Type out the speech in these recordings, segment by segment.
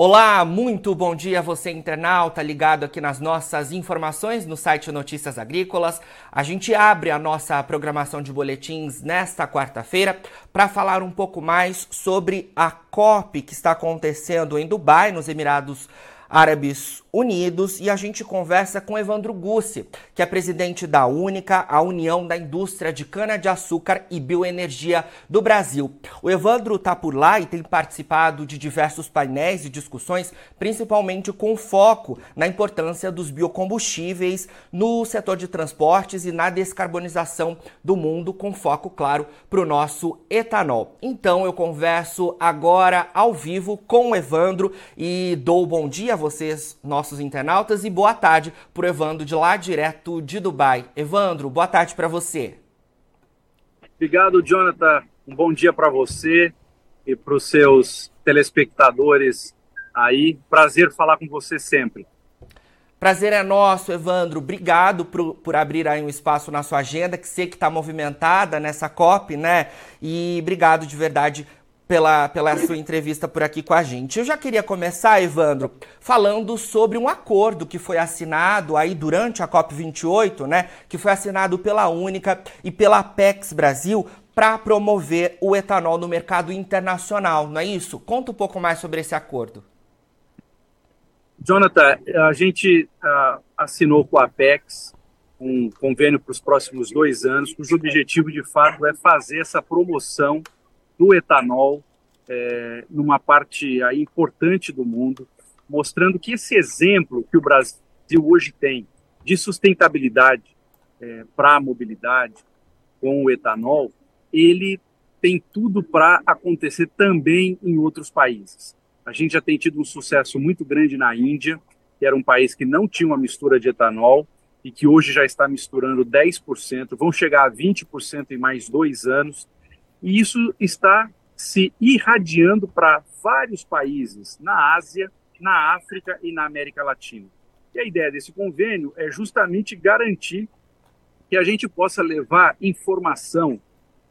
Olá, muito bom dia você internauta ligado aqui nas nossas informações no site Notícias Agrícolas. A gente abre a nossa programação de boletins nesta quarta-feira para falar um pouco mais sobre a COP que está acontecendo em Dubai, nos Emirados Árabes Unidos e a gente conversa com Evandro Gussi, que é presidente da Única, a União da Indústria de Cana-de-Açúcar e Bioenergia do Brasil. O Evandro está por lá e tem participado de diversos painéis e discussões, principalmente com foco na importância dos biocombustíveis no setor de transportes e na descarbonização do mundo, com foco, claro, para o nosso etanol. Então eu converso agora ao vivo com o Evandro e dou bom dia a vocês, nossos nossos internautas e boa tarde para o Evandro de lá direto de Dubai. Evandro, boa tarde para você. Obrigado, Jonathan. Um bom dia para você e para os seus telespectadores aí. Prazer falar com você sempre. Prazer é nosso, Evandro. Obrigado por, por abrir aí um espaço na sua agenda, que sei que está movimentada nessa COP, né? E obrigado de verdade pela, pela sua entrevista por aqui com a gente. Eu já queria começar, Evandro, falando sobre um acordo que foi assinado aí durante a COP28, né? Que foi assinado pela Única e pela Apex Brasil para promover o etanol no mercado internacional, não é isso? Conta um pouco mais sobre esse acordo. Jonathan, a gente uh, assinou com a Apex um convênio para os próximos dois anos, cujo objetivo de fato é fazer essa promoção do etanol é, numa parte aí, importante do mundo, mostrando que esse exemplo que o Brasil hoje tem de sustentabilidade é, para a mobilidade com o etanol, ele tem tudo para acontecer também em outros países. A gente já tem tido um sucesso muito grande na Índia, que era um país que não tinha uma mistura de etanol e que hoje já está misturando 10%, vão chegar a 20% em mais dois anos. E isso está se irradiando para vários países na Ásia, na África e na América Latina. E a ideia desse convênio é justamente garantir que a gente possa levar informação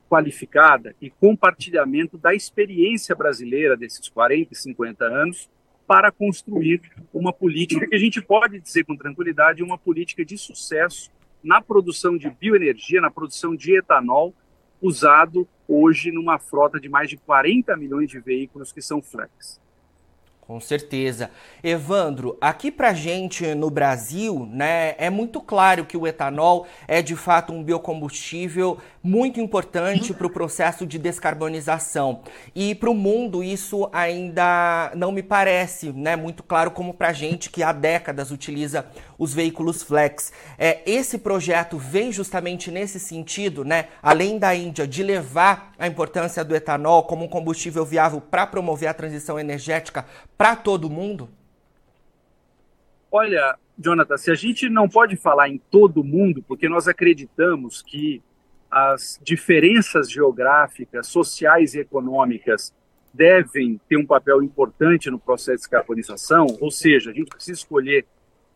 qualificada e compartilhamento da experiência brasileira desses 40 e 50 anos para construir uma política que a gente pode dizer com tranquilidade uma política de sucesso na produção de bioenergia, na produção de etanol usado hoje numa frota de mais de 40 milhões de veículos que são flex. Com certeza. Evandro, aqui pra gente no Brasil, né, é muito claro que o etanol é de fato um biocombustível muito importante para o processo de descarbonização. E para o mundo isso ainda não me parece né, muito claro como para a gente que há décadas utiliza os veículos flex. É, esse projeto vem justamente nesse sentido, né, além da Índia, de levar a importância do etanol como um combustível viável para promover a transição energética para todo mundo? Olha, Jonathan, se a gente não pode falar em todo mundo, porque nós acreditamos que as diferenças geográficas, sociais e econômicas devem ter um papel importante no processo de descarbonização, ou seja, a gente precisa escolher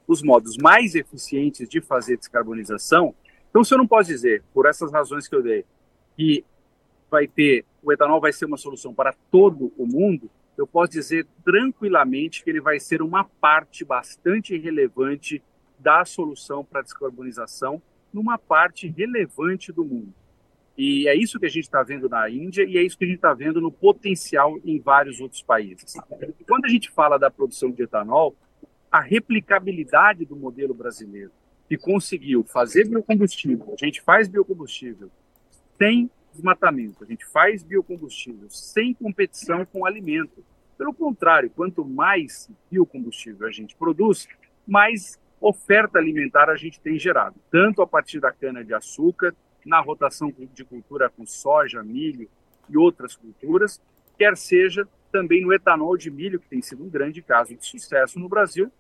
os modos mais eficientes de fazer descarbonização. Então, se eu não posso dizer, por essas razões que eu dei, que vai ter o etanol vai ser uma solução para todo o mundo, eu posso dizer tranquilamente que ele vai ser uma parte bastante relevante da solução para a descarbonização numa parte relevante do mundo. E é isso que a gente está vendo na Índia e é isso que a gente está vendo no potencial em vários outros países. Quando a gente fala da produção de etanol, a replicabilidade do modelo brasileiro, que conseguiu fazer biocombustível, a gente faz biocombustível sem desmatamento, a gente faz biocombustível sem competição com alimento. Pelo contrário, quanto mais biocombustível a gente produz, mais oferta alimentar a gente tem gerado, tanto a partir da cana-de-açúcar, na rotação de cultura com soja, milho e outras culturas, quer seja também no etanol de milho, que tem sido um grande caso de sucesso no Brasil,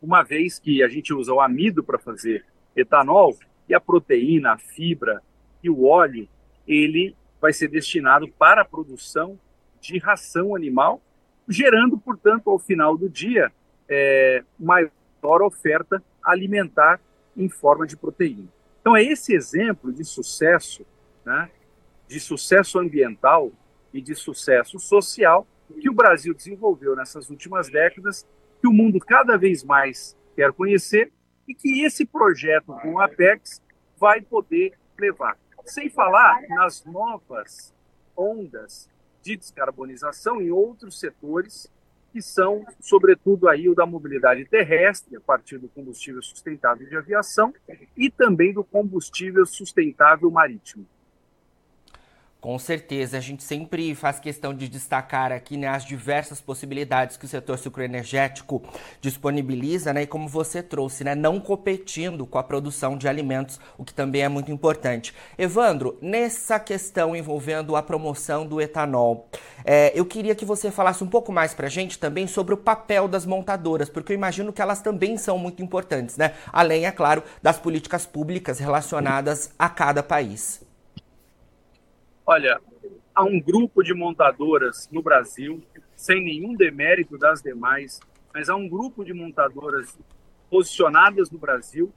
uma vez que a gente usa o amido para fazer etanol e a proteína, a fibra e o óleo, ele vai ser destinado para a produção de ração animal, gerando, portanto, ao final do dia, é, maior oferta alimentar em forma de proteína. Então, é esse exemplo de sucesso, né, de sucesso ambiental e de sucesso social que o Brasil desenvolveu nessas últimas décadas, que o mundo cada vez mais quer conhecer e que esse projeto com o Apex vai poder levar. Sem falar nas novas ondas de descarbonização em outros setores que são, sobretudo, aí o da mobilidade terrestre, a partir do combustível sustentável de aviação, e também do combustível sustentável marítimo. Com certeza, a gente sempre faz questão de destacar aqui né, as diversas possibilidades que o setor sucroenergético disponibiliza, né, e como você trouxe, né, não competindo com a produção de alimentos, o que também é muito importante. Evandro, nessa questão envolvendo a promoção do etanol, é, eu queria que você falasse um pouco mais para a gente também sobre o papel das montadoras, porque eu imagino que elas também são muito importantes, né? além, é claro, das políticas públicas relacionadas a cada país. Olha, há um grupo de montadoras no Brasil, sem nenhum demérito das demais, mas há um grupo de montadoras posicionadas no Brasil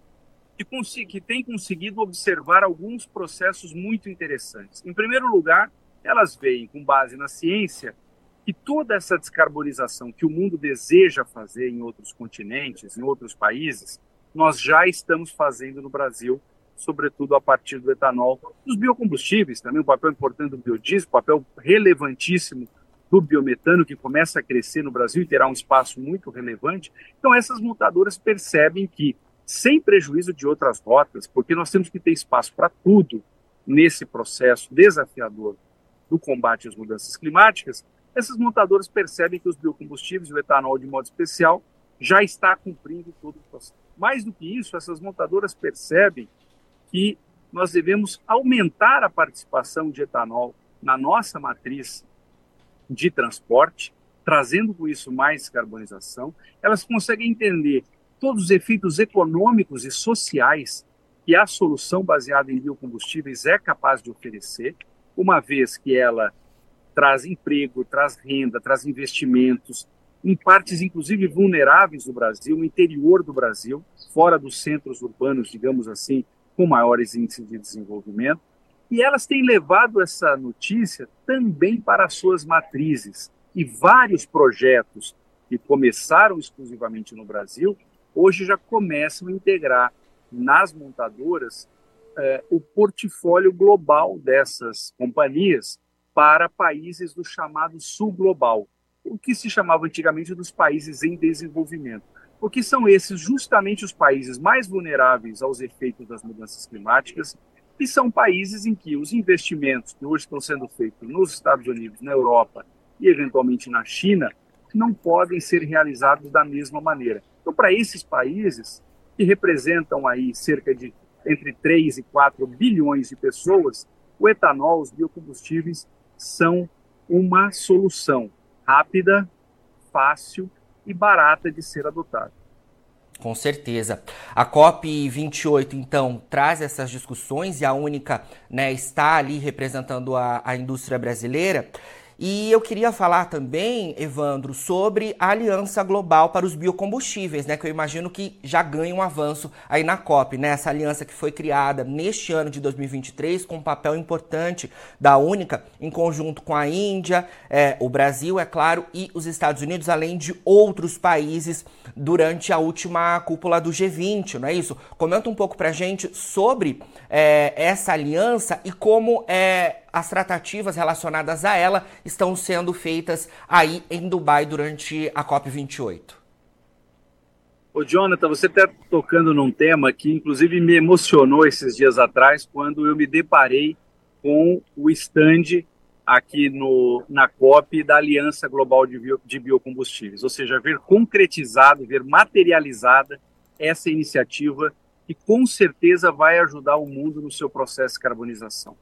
que, que tem conseguido observar alguns processos muito interessantes. Em primeiro lugar, elas veem, com base na ciência, que toda essa descarbonização que o mundo deseja fazer em outros continentes, em outros países, nós já estamos fazendo no Brasil sobretudo a partir do etanol. Dos biocombustíveis também, um papel importante do biodiesel, papel relevantíssimo do biometano, que começa a crescer no Brasil e terá um espaço muito relevante. Então, essas montadoras percebem que, sem prejuízo de outras rotas, porque nós temos que ter espaço para tudo nesse processo desafiador do combate às mudanças climáticas, essas montadoras percebem que os biocombustíveis, o etanol de modo especial, já está cumprindo todo o processo. Mais do que isso, essas montadoras percebem que nós devemos aumentar a participação de etanol na nossa matriz de transporte, trazendo com isso mais carbonização. Elas conseguem entender todos os efeitos econômicos e sociais que a solução baseada em biocombustíveis é capaz de oferecer, uma vez que ela traz emprego, traz renda, traz investimentos, em partes inclusive vulneráveis do Brasil, no interior do Brasil, fora dos centros urbanos, digamos assim, com maiores índices de desenvolvimento, e elas têm levado essa notícia também para as suas matrizes. E vários projetos que começaram exclusivamente no Brasil, hoje já começam a integrar nas montadoras eh, o portfólio global dessas companhias para países do chamado sul global, o que se chamava antigamente dos países em desenvolvimento porque são esses justamente os países mais vulneráveis aos efeitos das mudanças climáticas e são países em que os investimentos que hoje estão sendo feitos nos Estados Unidos, na Europa e eventualmente na China não podem ser realizados da mesma maneira. Então, para esses países que representam aí cerca de entre 3 e 4 bilhões de pessoas, o etanol, os biocombustíveis são uma solução rápida, fácil e barata de ser adotada. Com certeza. A COP28, então, traz essas discussões e a única né, está ali representando a, a indústria brasileira. E eu queria falar também, Evandro, sobre a Aliança Global para os Biocombustíveis, né? Que eu imagino que já ganha um avanço aí na COP, né? Essa aliança que foi criada neste ano de 2023 com um papel importante da Única, em conjunto com a Índia, é, o Brasil, é claro, e os Estados Unidos, além de outros países durante a última cúpula do G20, não é isso? Comenta um pouco pra gente sobre é, essa aliança e como é, as tratativas relacionadas a ela estão sendo feitas aí em Dubai durante a COP28. Ô, Jonathan, você está tocando num tema que, inclusive, me emocionou esses dias atrás, quando eu me deparei com o stand aqui no, na COP da Aliança Global de, Bio, de Biocombustíveis, ou seja, ver concretizado, ver materializada essa iniciativa que com certeza vai ajudar o mundo no seu processo de carbonização.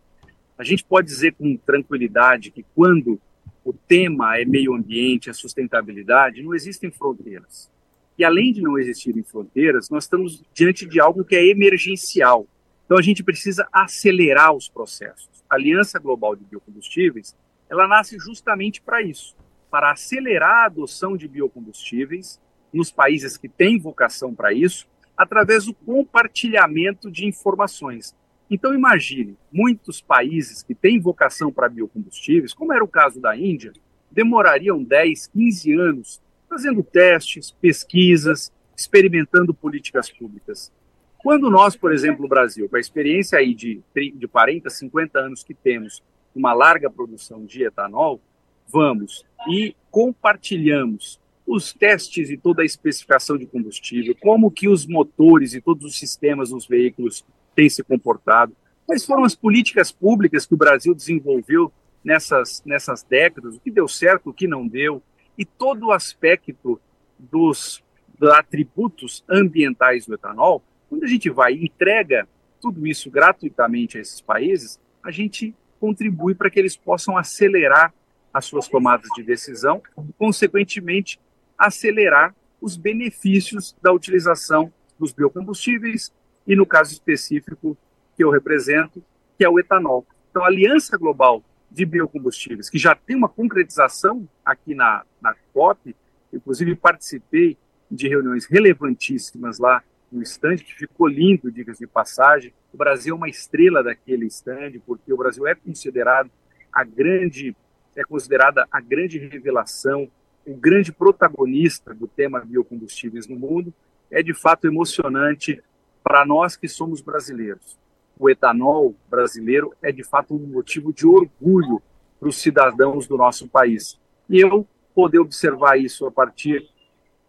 A gente pode dizer com tranquilidade que quando o tema é meio ambiente, é sustentabilidade, não existem fronteiras. E além de não existirem fronteiras, nós estamos diante de algo que é emergencial. Então a gente precisa acelerar os processos. A Aliança Global de Biocombustíveis, ela nasce justamente para isso, para acelerar a adoção de biocombustíveis nos países que têm vocação para isso, através do compartilhamento de informações. Então, imagine, muitos países que têm vocação para biocombustíveis, como era o caso da Índia, demorariam 10, 15 anos fazendo testes, pesquisas, experimentando políticas públicas. Quando nós, por exemplo, no Brasil, com a experiência aí de, de 40, 50 anos que temos, uma larga produção de etanol, vamos e compartilhamos os testes e toda a especificação de combustível, como que os motores e todos os sistemas dos veículos têm se comportado, quais foram as políticas públicas que o Brasil desenvolveu nessas, nessas décadas, o que deu certo, o que não deu, e todo o aspecto dos, dos atributos ambientais do etanol, quando a gente vai e entrega tudo isso gratuitamente a esses países, a gente contribui para que eles possam acelerar as suas tomadas de decisão e, consequentemente, acelerar os benefícios da utilização dos biocombustíveis e, no caso específico que eu represento, que é o etanol. Então, a Aliança Global de Biocombustíveis, que já tem uma concretização aqui na, na COP, inclusive participei de reuniões relevantíssimas lá no stand, que ficou lindo, diga-se de passagem. O Brasil é uma estrela daquele stand, porque o Brasil é considerado a grande, é considerada a grande revelação o grande protagonista do tema biocombustíveis no mundo, é de fato emocionante para nós que somos brasileiros. O etanol brasileiro é de fato um motivo de orgulho para os cidadãos do nosso país. E eu poder observar isso a partir,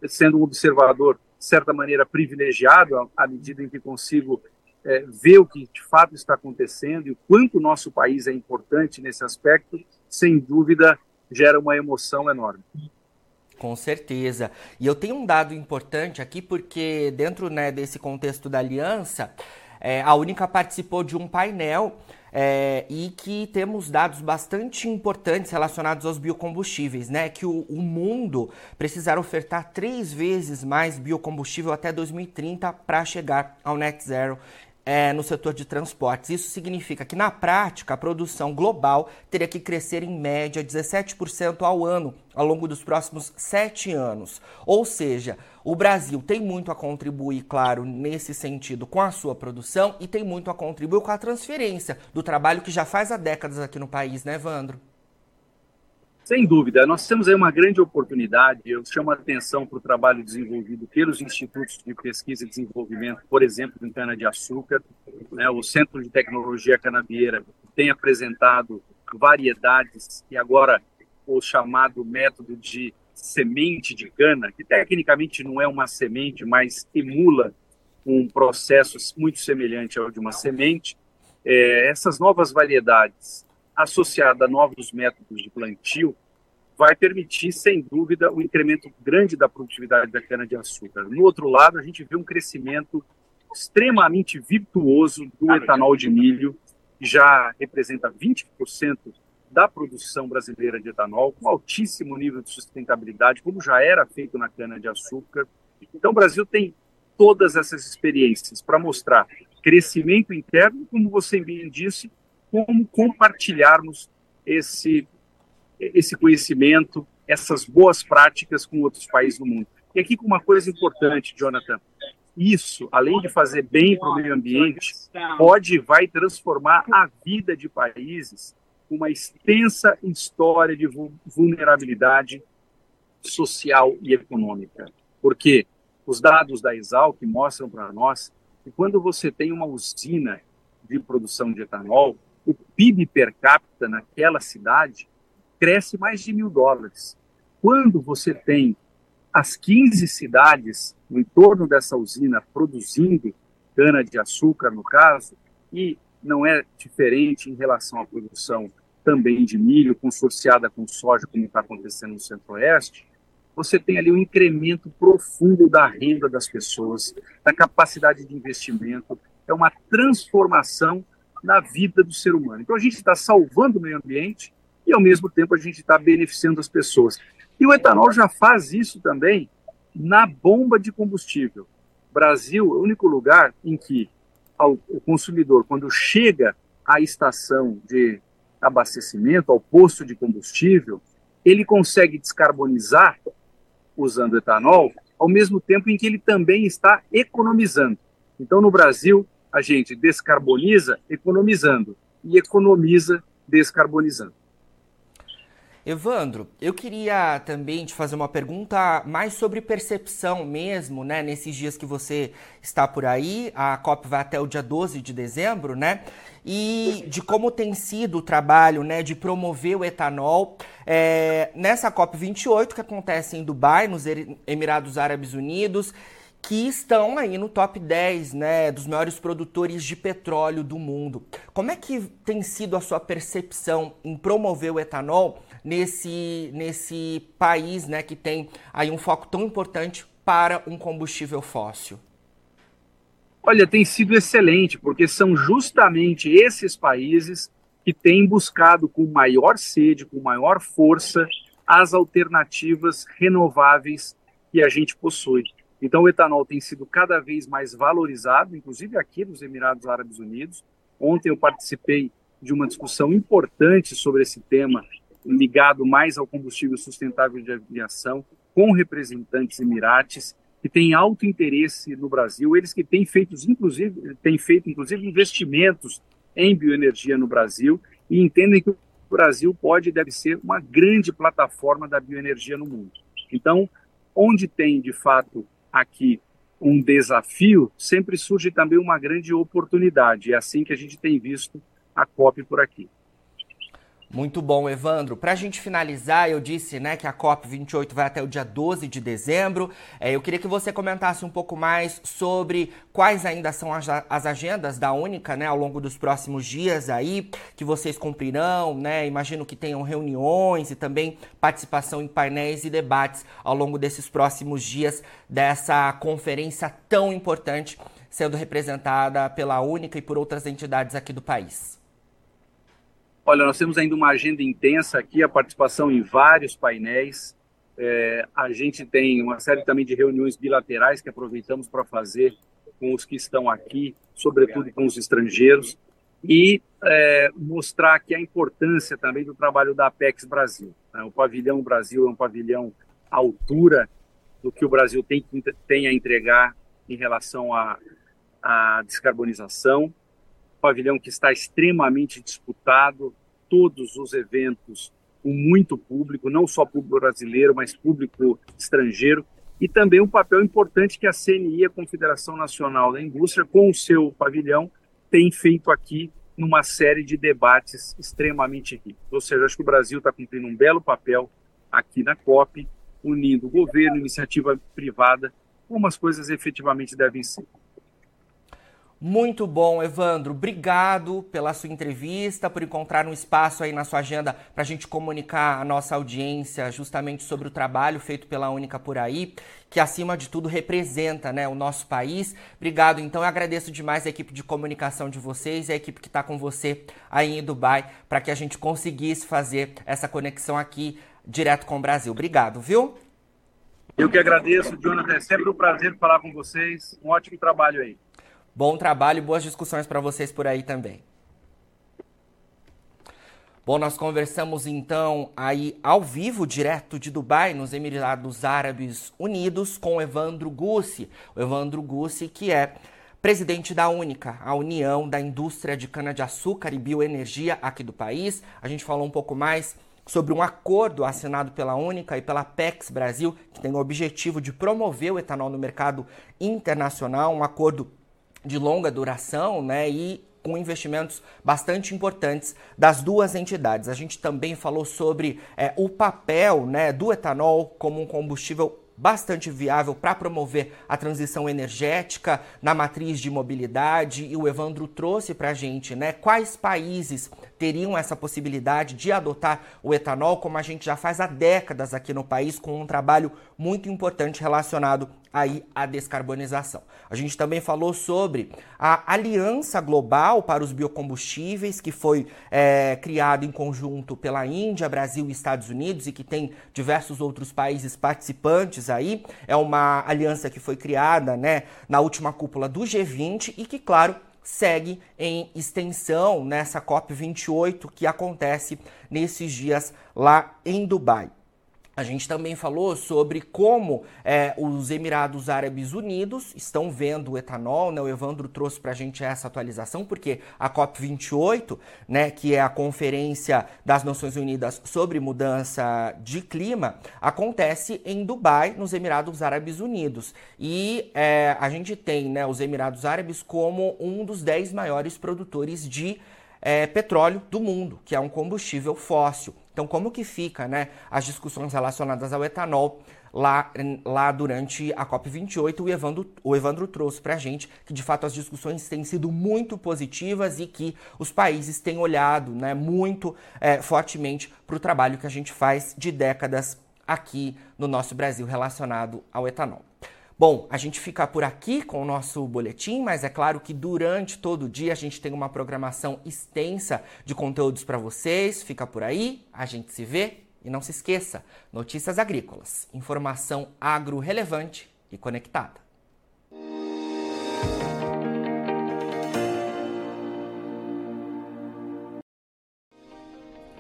sendo um observador, de certa maneira, privilegiado, à medida em que consigo é, ver o que de fato está acontecendo e o quanto o nosso país é importante nesse aspecto, sem dúvida gera uma emoção enorme. Com certeza. E eu tenho um dado importante aqui, porque dentro né, desse contexto da aliança, é, a Única participou de um painel é, e que temos dados bastante importantes relacionados aos biocombustíveis, né? Que o, o mundo precisará ofertar três vezes mais biocombustível até 2030 para chegar ao net zero é, no setor de transportes. Isso significa que, na prática, a produção global teria que crescer em média 17% ao ano ao longo dos próximos sete anos. Ou seja, o Brasil tem muito a contribuir, claro, nesse sentido com a sua produção e tem muito a contribuir com a transferência do trabalho que já faz há décadas aqui no país, né, Evandro? Sem dúvida, nós temos aí uma grande oportunidade. Eu chamo a atenção para o trabalho desenvolvido pelos institutos de pesquisa e desenvolvimento, por exemplo, em cana-de-açúcar. Né, o Centro de Tecnologia Canavieira tem apresentado variedades e agora o chamado método de semente de cana, que tecnicamente não é uma semente, mas emula um processo muito semelhante ao de uma semente. É, essas novas variedades associada a novos métodos de plantio, vai permitir, sem dúvida, um incremento grande da produtividade da cana-de-açúcar. No outro lado, a gente vê um crescimento extremamente virtuoso do etanol de milho, que já representa 20% da produção brasileira de etanol, com altíssimo nível de sustentabilidade, como já era feito na cana-de-açúcar. Então, o Brasil tem todas essas experiências para mostrar crescimento interno, como você bem disse, como compartilharmos esse, esse conhecimento, essas boas práticas com outros países do mundo. E aqui com uma coisa importante, Jonathan, isso, além de fazer bem para o meio ambiente, pode e vai transformar a vida de países com uma extensa história de vulnerabilidade social e econômica. Porque os dados da Exalc mostram para nós que quando você tem uma usina de produção de etanol, o PIB per capita naquela cidade cresce mais de mil dólares. Quando você tem as 15 cidades no entorno dessa usina produzindo cana-de-açúcar, no caso, e não é diferente em relação à produção também de milho, consorciada com soja, como está acontecendo no Centro-Oeste, você tem ali um incremento profundo da renda das pessoas, da capacidade de investimento, é uma transformação na vida do ser humano. Então a gente está salvando o meio ambiente e ao mesmo tempo a gente está beneficiando as pessoas. E o etanol já faz isso também na bomba de combustível. Brasil é o único lugar em que o consumidor, quando chega à estação de abastecimento, ao posto de combustível, ele consegue descarbonizar usando etanol, ao mesmo tempo em que ele também está economizando. Então, no Brasil, a gente descarboniza economizando e economiza descarbonizando. Evandro, eu queria também te fazer uma pergunta mais sobre percepção mesmo, né? Nesses dias que você está por aí, a COP vai até o dia 12 de dezembro, né? E de como tem sido o trabalho, né, de promover o etanol é, nessa COP 28 que acontece em Dubai, nos Emirados Árabes Unidos que estão aí no top 10 né, dos maiores produtores de petróleo do mundo. Como é que tem sido a sua percepção em promover o etanol nesse, nesse país né, que tem aí um foco tão importante para um combustível fóssil? Olha, tem sido excelente, porque são justamente esses países que têm buscado com maior sede, com maior força, as alternativas renováveis que a gente possui. Então, o etanol tem sido cada vez mais valorizado, inclusive aqui nos Emirados Árabes Unidos. Ontem eu participei de uma discussão importante sobre esse tema, ligado mais ao combustível sustentável de aviação, com representantes emirates que têm alto interesse no Brasil, eles que têm feito, inclusive, têm feito, inclusive, investimentos em bioenergia no Brasil e entendem que o Brasil pode e deve ser uma grande plataforma da bioenergia no mundo. Então, onde tem, de fato, aqui um desafio, sempre surge também uma grande oportunidade. É assim que a gente tem visto a COP por aqui. Muito bom, Evandro. Para a gente finalizar, eu disse né, que a COP28 vai até o dia 12 de dezembro. É, eu queria que você comentasse um pouco mais sobre quais ainda são as, as agendas da Única né, ao longo dos próximos dias aí, que vocês cumprirão. Né? Imagino que tenham reuniões e também participação em painéis e debates ao longo desses próximos dias dessa conferência tão importante, sendo representada pela Única e por outras entidades aqui do país. Olha, nós temos ainda uma agenda intensa aqui, a participação em vários painéis. É, a gente tem uma série também de reuniões bilaterais que aproveitamos para fazer com os que estão aqui, sobretudo com os estrangeiros, e é, mostrar aqui a importância também do trabalho da Apex Brasil. Né? O pavilhão Brasil é um pavilhão à altura do que o Brasil tem, tem a entregar em relação à, à descarbonização pavilhão que está extremamente disputado, todos os eventos com muito público, não só público brasileiro, mas público estrangeiro, e também um papel importante que a CNI, a Confederação Nacional da Indústria, com o seu pavilhão, tem feito aqui numa série de debates extremamente ricos. Ou seja, acho que o Brasil está cumprindo um belo papel aqui na COP, unindo governo, iniciativa privada, como as coisas efetivamente devem ser. Muito bom, Evandro. Obrigado pela sua entrevista, por encontrar um espaço aí na sua agenda para a gente comunicar a nossa audiência justamente sobre o trabalho feito pela Única por aí, que acima de tudo representa né, o nosso país. Obrigado, então. Eu agradeço demais a equipe de comunicação de vocês e a equipe que está com você aí em Dubai para que a gente conseguisse fazer essa conexão aqui direto com o Brasil. Obrigado, viu? Eu que agradeço, Jonathan. É sempre um prazer falar com vocês. Um ótimo trabalho aí. Bom trabalho e boas discussões para vocês por aí também. Bom, nós conversamos então aí ao vivo, direto de Dubai, nos Emirados Árabes Unidos, com Evandro Gussi. O Evandro Gussi, que é presidente da Única, a União da Indústria de Cana-de-Açúcar e Bioenergia aqui do país. A gente falou um pouco mais sobre um acordo assinado pela Única e pela PEX Brasil, que tem o objetivo de promover o etanol no mercado internacional, um acordo de longa duração, né? E com investimentos bastante importantes das duas entidades. A gente também falou sobre é, o papel né, do etanol como um combustível bastante viável para promover a transição energética na matriz de mobilidade e o Evandro trouxe para a gente né, quais países teriam essa possibilidade de adotar o etanol, como a gente já faz há décadas aqui no país, com um trabalho muito importante relacionado aí à descarbonização. A gente também falou sobre a Aliança Global para os Biocombustíveis, que foi é, criado em conjunto pela Índia, Brasil e Estados Unidos e que tem diversos outros países participantes aí. É uma aliança que foi criada né, na última cúpula do G20 e que, claro, segue em extensão nessa COP28 que acontece nesses dias lá em Dubai. A gente também falou sobre como é, os Emirados Árabes Unidos estão vendo o etanol, né? O Evandro trouxe para a gente essa atualização, porque a COP28, né, que é a Conferência das Nações Unidas sobre Mudança de Clima, acontece em Dubai, nos Emirados Árabes Unidos. E é, a gente tem né, os Emirados Árabes como um dos dez maiores produtores de é, petróleo do mundo, que é um combustível fóssil. Então, como que fica né, as discussões relacionadas ao etanol lá, lá durante a COP28? O Evandro, o Evandro trouxe para a gente que, de fato, as discussões têm sido muito positivas e que os países têm olhado né, muito é, fortemente para o trabalho que a gente faz de décadas aqui no nosso Brasil relacionado ao etanol. Bom, a gente fica por aqui com o nosso boletim, mas é claro que durante todo o dia a gente tem uma programação extensa de conteúdos para vocês. Fica por aí, a gente se vê e não se esqueça: notícias agrícolas, informação agro relevante e conectada.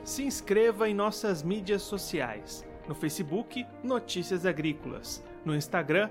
Se inscreva em nossas mídias sociais. No Facebook, Notícias Agrícolas. No Instagram,